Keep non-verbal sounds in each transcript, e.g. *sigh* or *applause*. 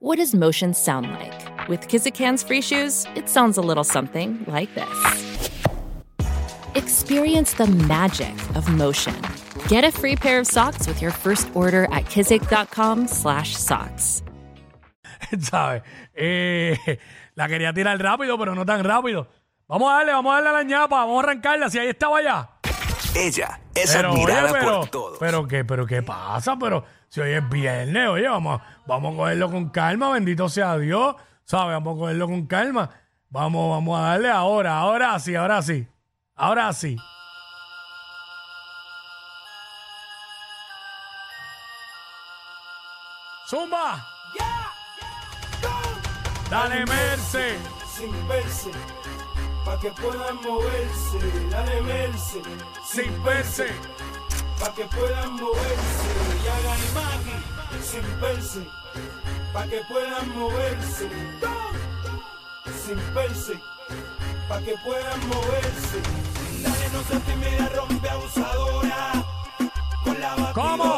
What does motion sound like? With Kizikans free shoes, it sounds a little something like this. Experience the magic of motion. Get a free pair of socks with your first order at kizik.com/socks. *laughs* ¿Sabes? Eh, la quería tirar rápido, pero no tan rápido. Vamos a darle, vamos a darle a la ñapa, vamos a arrancarla, si ahí estaba ya. Ella es Pero, oye, admirada pero, por todos. pero qué, pero qué pasa, pero si hoy es viernes, oye, vamos, a- vamos a cogerlo con calma, bendito sea Dios, ¿sabes? Vamos a cogerlo con calma. Vamos, vamos a darle ahora, ahora sí, ahora sí. Ahora sí. Zumba. Dale, Merce. sin verse, pa' que puedan moverse, dale verse, Sin verse. Pa' que puedan moverse, y hagan magi, sin verse, pa' que puedan moverse, sin verse, pa' que puedan moverse, dale no se tímida, rompe abusadora, con la ¿Cómo?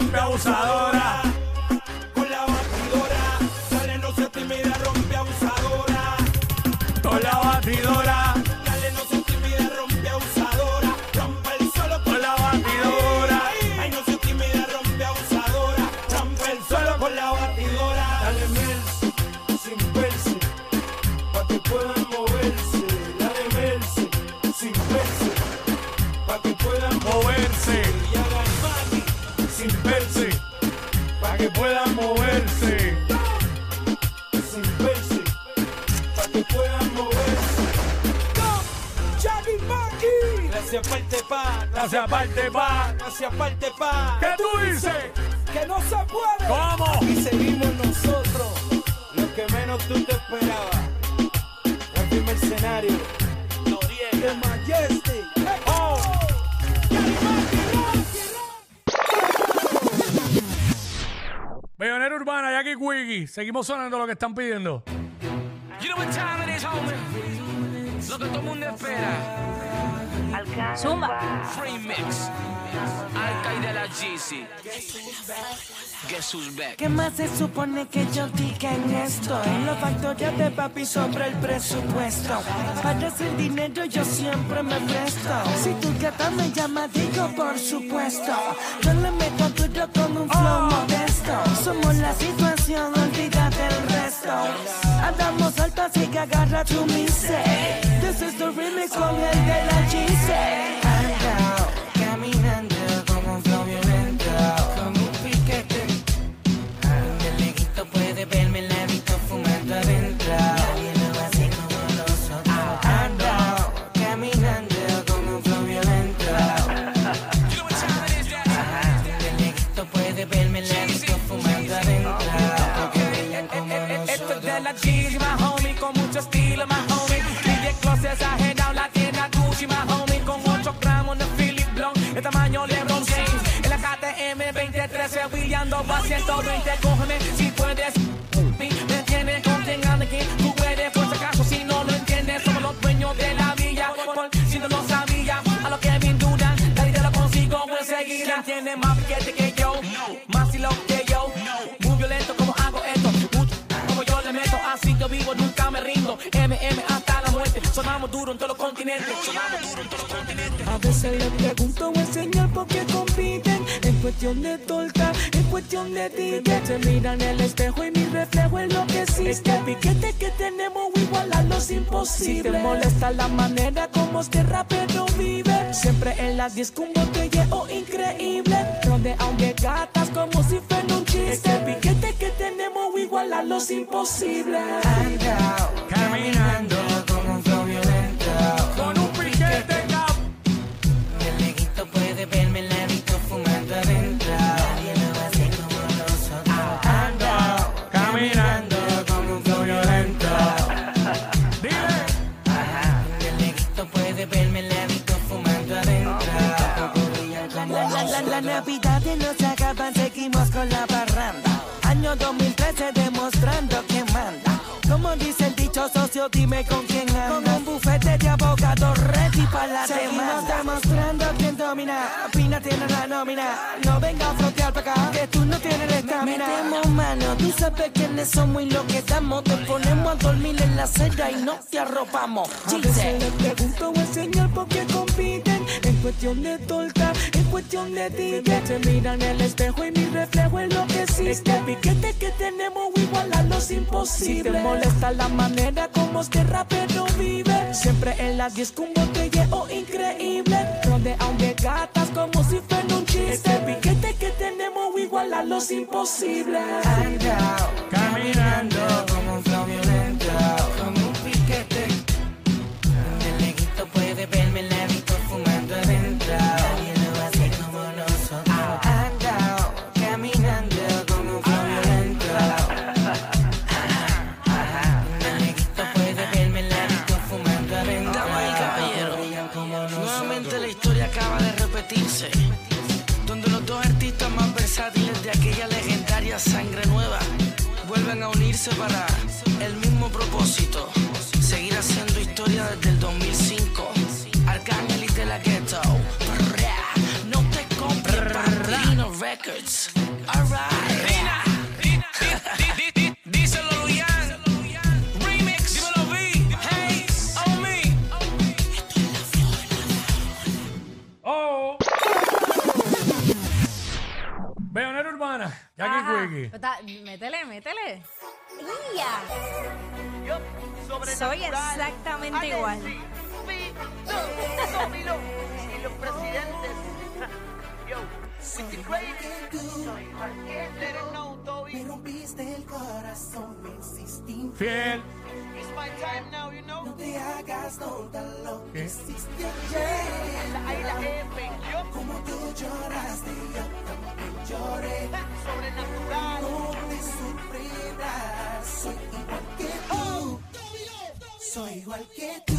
Tímida, Rompe pa. Gracias, parte pa. Gracias, parte pa. ¿Qué tú dices? Que no se puede. ¿Cómo? Y seguimos nosotros, lo que menos tú te esperabas. El mercenario. The Majestic. Oh. Bellonera Urbana, Jackie Quickie. Seguimos sonando lo que están pidiendo. You know what time it is, homie. Lo que todo el mundo espera. Zumba. Remix. Alcaide de la GC. Jesús Beck. ¿Qué más se supone que yo diga en esto? En los factores de papi sobre el presupuesto. Para el dinero yo siempre me presto. Si tu gata me llama, digo por supuesto. Yo le meto duro con un flow oh. modesto. Somos la situación, olvídate del resto. Andamos altas y que agarra tu miseria. This is the remix con el de la GC. 120, cógeme si puedes. ¿Me entiendes? Con quien aquí, tú eres, por si si no lo entiendes, somos los dueños de la villa. Si no lo sabía, a lo que me dudan, la idea lo consigo enseguida. Tiene más piquete que yo, más lo que yo, muy violento como hago esto, como yo le meto, así yo vivo, nunca me rindo. MM hasta la muerte, sonamos duro en todos los continentes. Sonamos duro en todos los continentes. A veces le pregunto al señor por qué cuestión de torta, en cuestión de ticket. Se miran en el espejo y mi reflejo es lo que existe. Este piquete que tenemos igualarlo es imposible. Si te molesta la manera como este rapero vive. Siempre en las disco un botelleo increíble. Donde aunque gatas como si fuera un chiste. Este piquete que tenemos igualarlo es imposible. Ando, caminando la, la Navidad no se acaban, seguimos con la parranda. Año 2013 demostrando que manda. Como dice el dicho socio, dime con quién anda. Con un bufete de abogados ready para la Seguimos demostrando quién domina. Pina tiene la nómina. No venga a frontear para acá, que tú no tienes estamina. Metemos mano, tú sabes quiénes somos y lo que damos. Te ponemos a dormir en la acera y no te arropamos. A veces le pregunto al señor por qué compiten En cuestión de torta, en cuestión de ticket Se miran en el espejo y mi reflejo es lo que existe Este piquete que tenemos igualarlo es imposible Si te molesta la manera como este rapero vive Siempre en la disco un botelleo increíble Donde aunque gatas como si fuera un chiste. Este piquete que tenemos igualarlo es imposible Ando, caminando a unirse para el mismo propósito, seguir haciendo historia desde el 2005. Arcángel y de la Ghetto, no te compres Records. Alright. Urbana, Jackie Ajá. Quickie. Está- Métele, métele. ¡Ya! Soy exactamente igual. y los presidentes. Yo, City Crazy. Let it know, Toby. Fiel. It's my time now, you know. ¿Qué? La I, la F. Yo, como tú lloraste, yo también lloré. Sobrenatural. No te sufrirás, soy igual que tú. Soy igual que tú.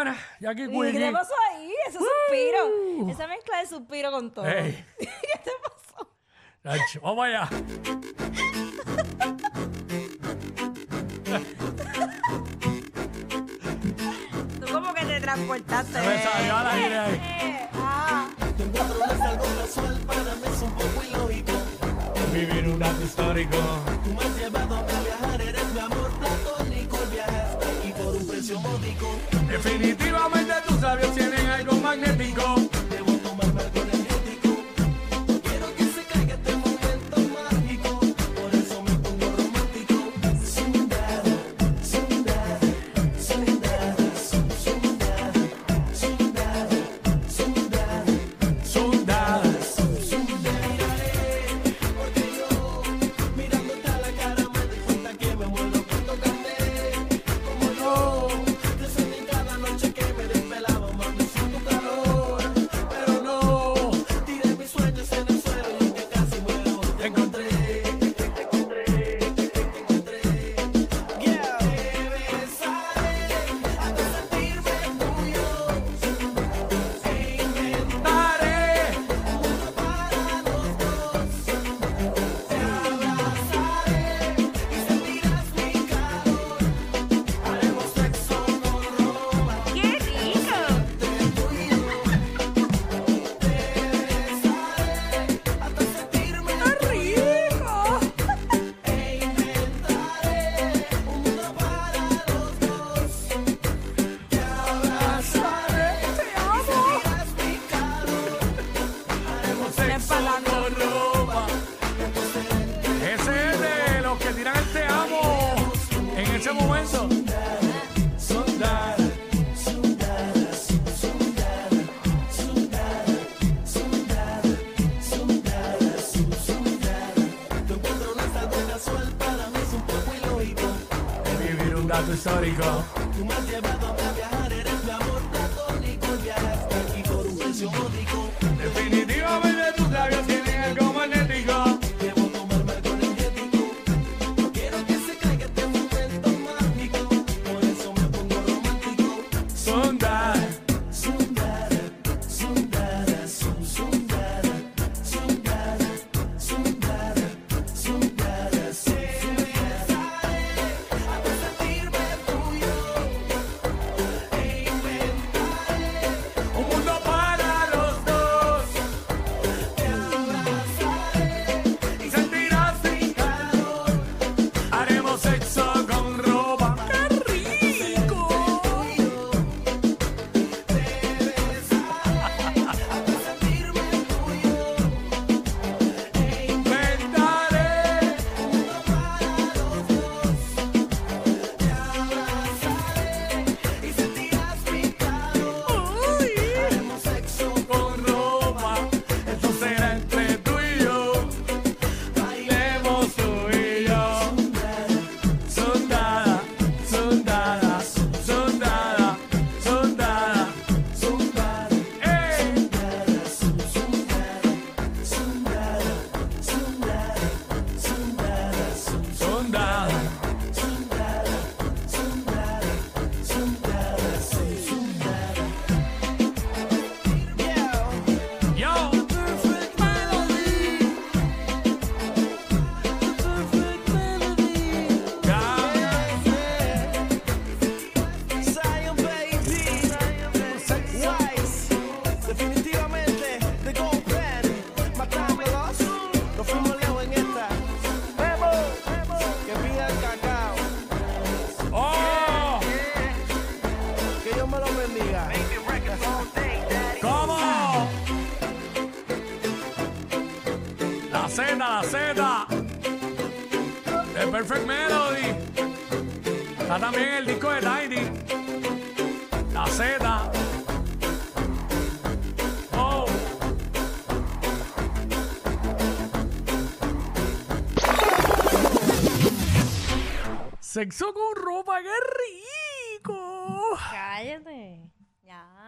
Urbana, Jackie ¿Y Quickie. qué te pasó ahí? Ese suspiro. Esa mezcla de suspiro con todo. Ey. *laughs* ¿Qué te pasó? Ach, Vamos allá. Tú como que te transportaste. Se me salió al aire ahí. Eh, ah. Vivir un dato histórico. Definitivamente tus labios tienen algo magnético.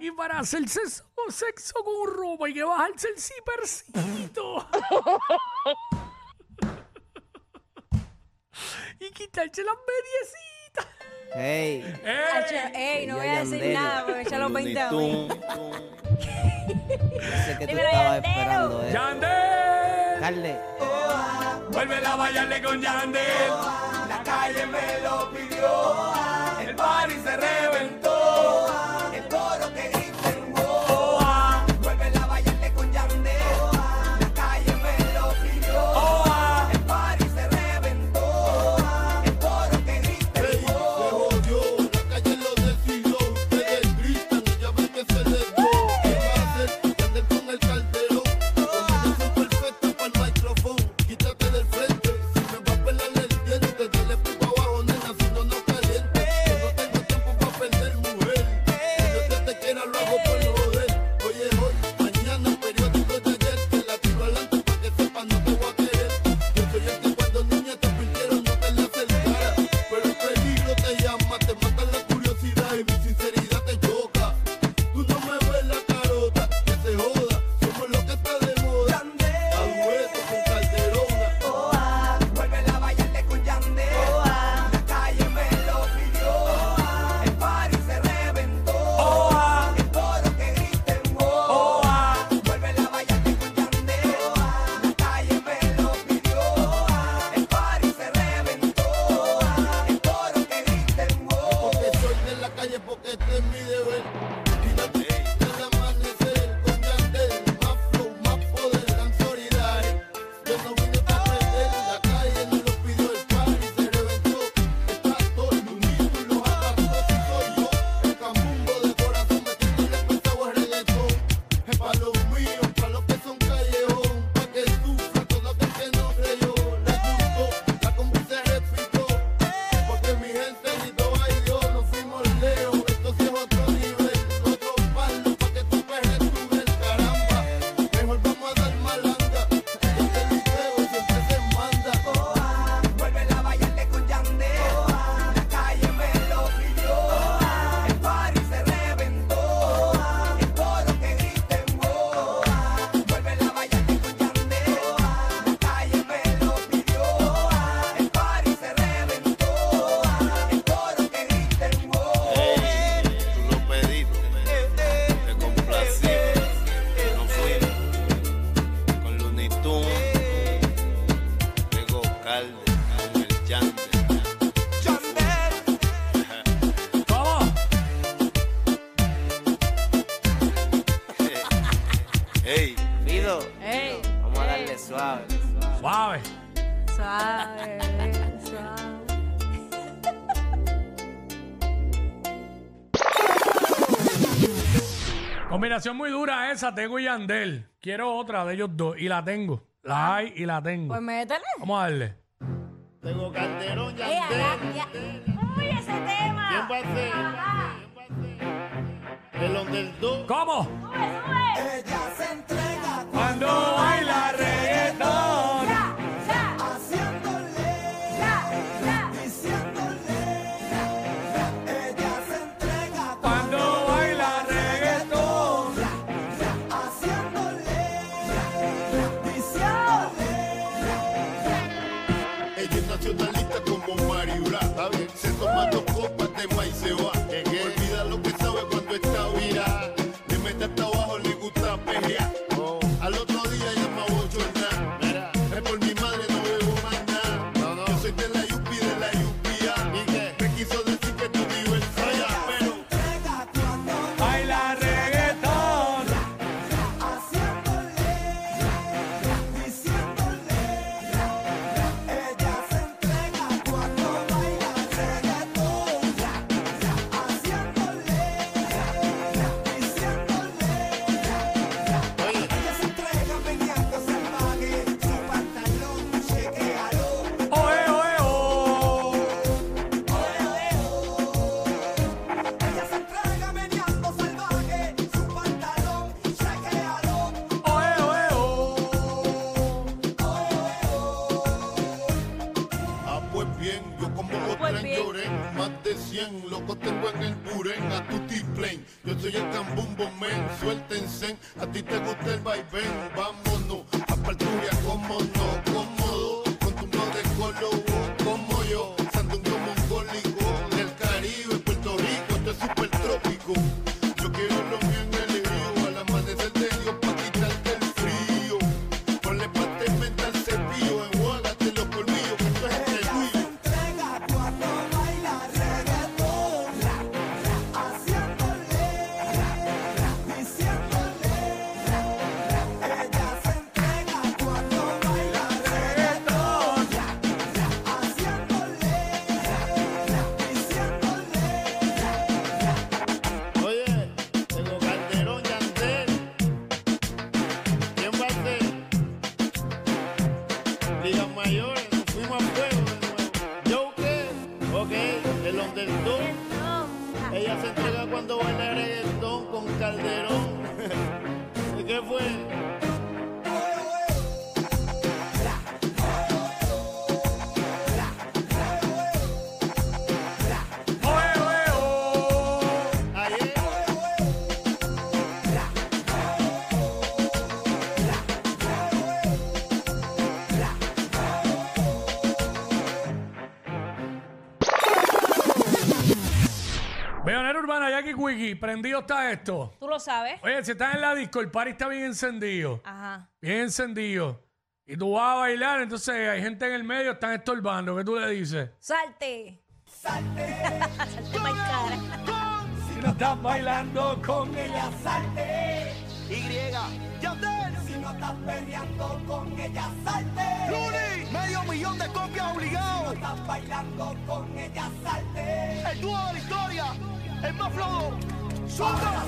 Y para hacer sexo, sexo con ropa hay que bajarse el cipercito. *laughs* y quitarse las mediecitas. Ey. Ey. Ey, no voy a decir nada porque ya los 20 años. Ese que tú estabas esperando. Eh. ¡Yandel! Carle. Vuelve a bailarle con Yandel. La calle me lo pidió. combinación muy dura esa, tengo y Yandel. Quiero otra de ellos dos y la tengo. La ah. hay y la tengo. Pues métele. Vamos a darle. Tengo Calderón, Ey, Yandel. ya- ¡Uy, ese ¿Quién va tema! a ser? El underdog. ¿Cómo? ¡Sube, sube! Cuando baila re- del vaivén, vámonos a Parturia como no. Ella se entrega cuando baila reggaetón con Calderón. *laughs* ¿Y qué fue? Wiki, prendido está esto. Tú lo sabes. Oye, si estás en la disco, el party está bien encendido. Ajá. Bien encendido. Y tú vas a bailar, entonces hay gente en el medio, están estorbando. ¿Qué tú le dices? Salte. Salte. *laughs* salte my cara. Si no estás bailando con ella, salte. Y, Yandel. Si no estás peleando con ella, salte. Luni, medio millón de copias obligado. Si no estás bailando con ella, salte. El dúo de la historia el más flojo. ¡Suéltala!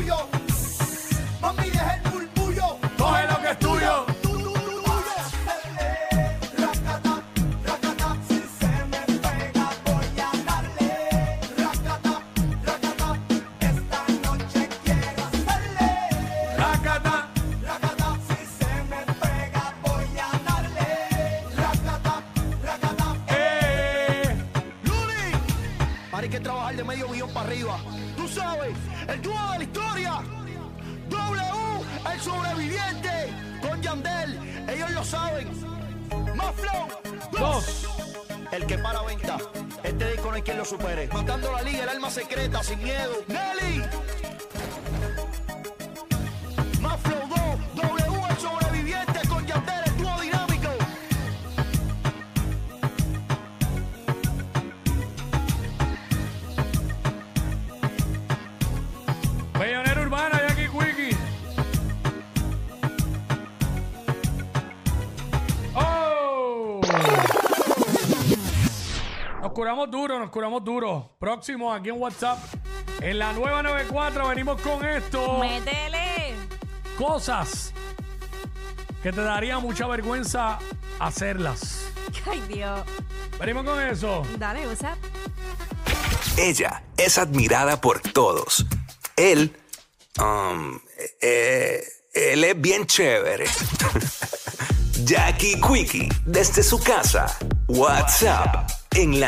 不要 curamos duro, nos curamos duro. Próximo aquí en WhatsApp. En la nueva 94 venimos con esto. Métele. Cosas que te daría mucha vergüenza hacerlas. Ay, Dios. Venimos con eso. Dale, WhatsApp. Ella es admirada por todos. Él, um, eh, él es bien chévere. *laughs* Jackie Quickie, desde su casa. WhatsApp, en la